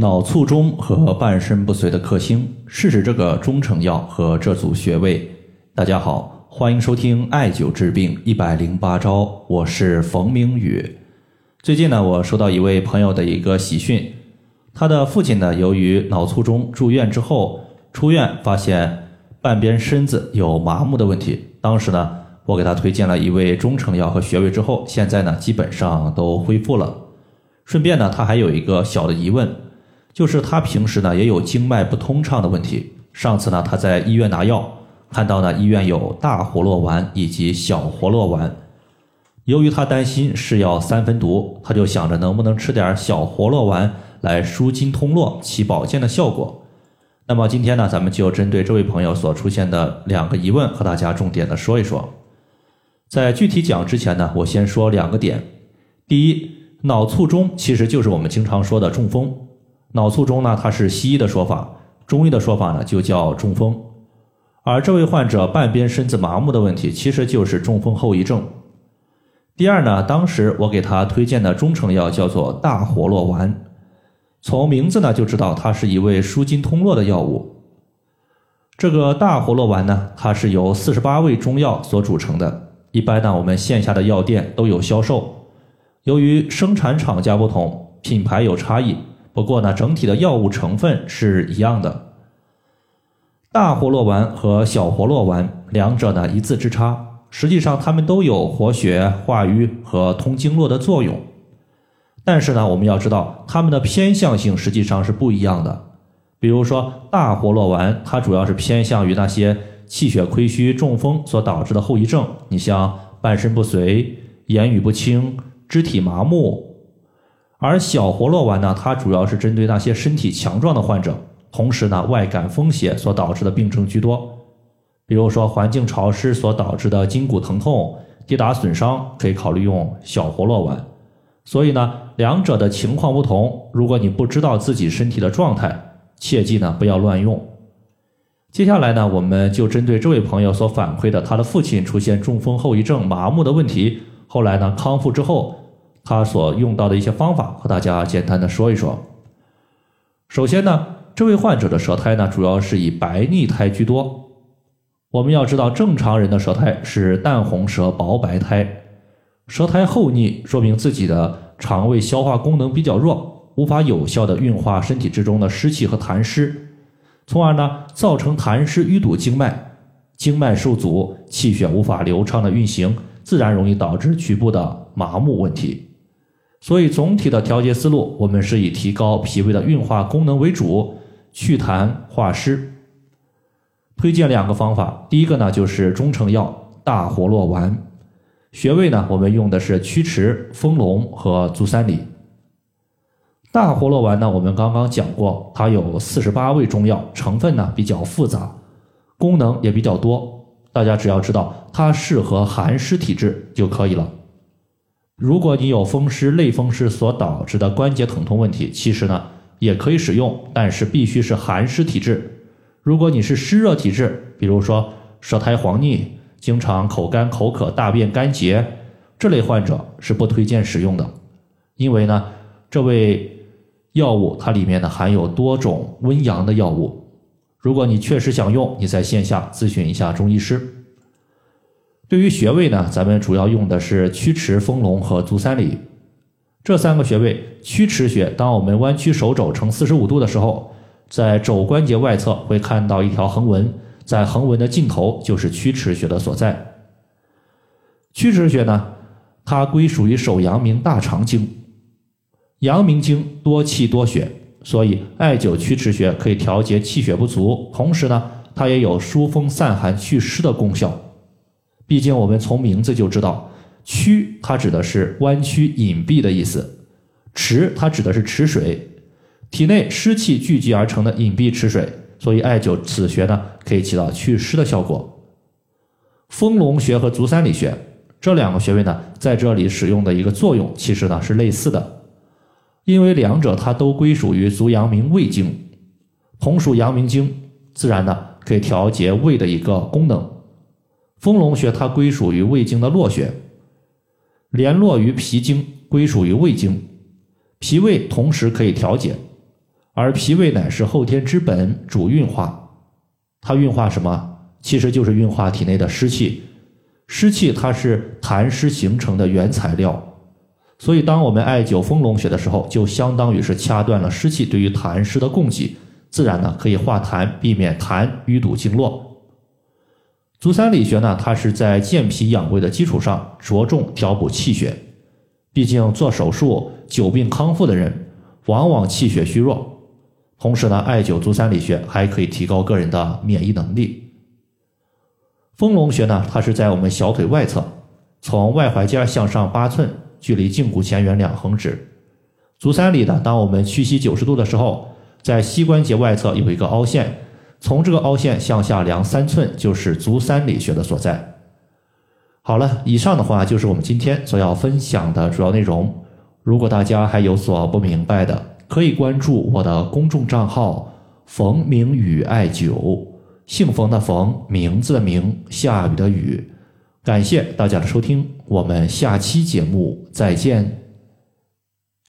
脑卒中和半身不遂的克星试试这个中成药和这组穴位。大家好，欢迎收听艾灸治病一百零八招，我是冯明宇。最近呢，我收到一位朋友的一个喜讯，他的父亲呢，由于脑卒中住院之后，出院发现半边身子有麻木的问题。当时呢，我给他推荐了一味中成药和穴位之后，现在呢，基本上都恢复了。顺便呢，他还有一个小的疑问。就是他平时呢也有经脉不通畅的问题。上次呢他在医院拿药，看到呢医院有大活络丸以及小活络丸。由于他担心是药三分毒，他就想着能不能吃点小活络丸来舒筋通络，起保健的效果。那么今天呢，咱们就针对这位朋友所出现的两个疑问，和大家重点的说一说。在具体讲之前呢，我先说两个点。第一，脑卒中其实就是我们经常说的中风。脑卒中呢，它是西医的说法，中医的说法呢就叫中风。而这位患者半边身子麻木的问题，其实就是中风后遗症。第二呢，当时我给他推荐的中成药叫做大活络丸，从名字呢就知道它是一味舒筋通络的药物。这个大活络丸呢，它是由四十八味中药所组成的，一般呢我们线下的药店都有销售。由于生产厂家不同，品牌有差异。不过呢，整体的药物成分是一样的。大活络丸和小活络丸两者呢一字之差，实际上它们都有活血化瘀和通经络的作用。但是呢，我们要知道它们的偏向性实际上是不一样的。比如说大活络丸，它主要是偏向于那些气血亏虚、中风所导致的后遗症，你像半身不遂、言语不清、肢体麻木。而小活络丸呢，它主要是针对那些身体强壮的患者，同时呢，外感风邪所导致的病症居多，比如说环境潮湿所导致的筋骨疼痛、跌打损伤，可以考虑用小活络丸。所以呢，两者的情况不同，如果你不知道自己身体的状态，切记呢不要乱用。接下来呢，我们就针对这位朋友所反馈的他的父亲出现中风后遗症、麻木的问题，后来呢康复之后。他所用到的一些方法和大家简单的说一说。首先呢，这位患者的舌苔呢，主要是以白腻苔居多。我们要知道，正常人的舌苔是淡红舌、薄白苔，舌苔厚腻，说明自己的肠胃消化功能比较弱，无法有效的运化身体之中的湿气和痰湿，从而呢，造成痰湿淤堵经脉，经脉受阻，气血无法流畅的运行，自然容易导致局部的麻木问题。所以，总体的调节思路，我们是以提高脾胃的运化功能为主，祛痰化湿。推荐两个方法，第一个呢就是中成药大活络丸，穴位呢我们用的是曲池、丰隆和足三里。大活络丸呢，我们刚刚讲过，它有四十八味中药，成分呢比较复杂，功能也比较多，大家只要知道它适合寒湿体质就可以了。如果你有风湿、类风湿所导致的关节疼痛问题，其实呢也可以使用，但是必须是寒湿体质。如果你是湿热体质，比如说舌苔黄腻、经常口干口渴、大便干结这类患者是不推荐使用的，因为呢这味药物它里面呢含有多种温阳的药物。如果你确实想用，你在线下咨询一下中医师。对于穴位呢，咱们主要用的是曲池、丰隆和足三里这三个穴位。曲池穴，当我们弯曲手肘成四十五度的时候，在肘关节外侧会看到一条横纹，在横纹的尽头就是曲池穴的所在。曲池穴呢，它归属于手阳明大肠经，阳明经多气多血，所以艾灸曲池穴可以调节气血不足，同时呢，它也有疏风散寒、祛湿的功效。毕竟我们从名字就知道，曲它指的是弯曲隐蔽的意思，池它指的是池水，体内湿气聚集而成的隐蔽池水，所以艾灸此穴呢，可以起到祛湿的效果。丰隆穴和足三里穴这两个穴位呢，在这里使用的一个作用，其实呢是类似的，因为两者它都归属于足阳明胃经，同属阳明经，自然呢可以调节胃的一个功能。丰隆穴它归属于胃经的络穴，联络于脾经，归属于胃经，脾胃同时可以调节。而脾胃乃是后天之本，主运化。它运化什么？其实就是运化体内的湿气。湿气它是痰湿形成的原材料，所以当我们艾灸丰隆穴的时候，就相当于是掐断了湿气对于痰湿的供给，自然呢可以化痰，避免痰淤堵经络。足三里穴呢，它是在健脾养胃的基础上，着重调补气血。毕竟做手术久病康复的人，往往气血虚弱。同时呢，艾灸足三里穴还可以提高个人的免疫能力。丰隆穴呢，它是在我们小腿外侧，从外踝尖向上八寸，距离胫骨前缘两横指。足三里呢，当我们屈膝九十度的时候，在膝关节外侧有一个凹陷，从这个凹陷向下量三寸，就是足三里穴的所在。好了，以上的话就是我们今天所要分享的主要内容。如果大家还有所不明白的，可以关注我的公众账号“冯明宇艾灸”。姓冯的冯，名字的名，下雨的雨。感谢大家的收听，我们下期节目再见。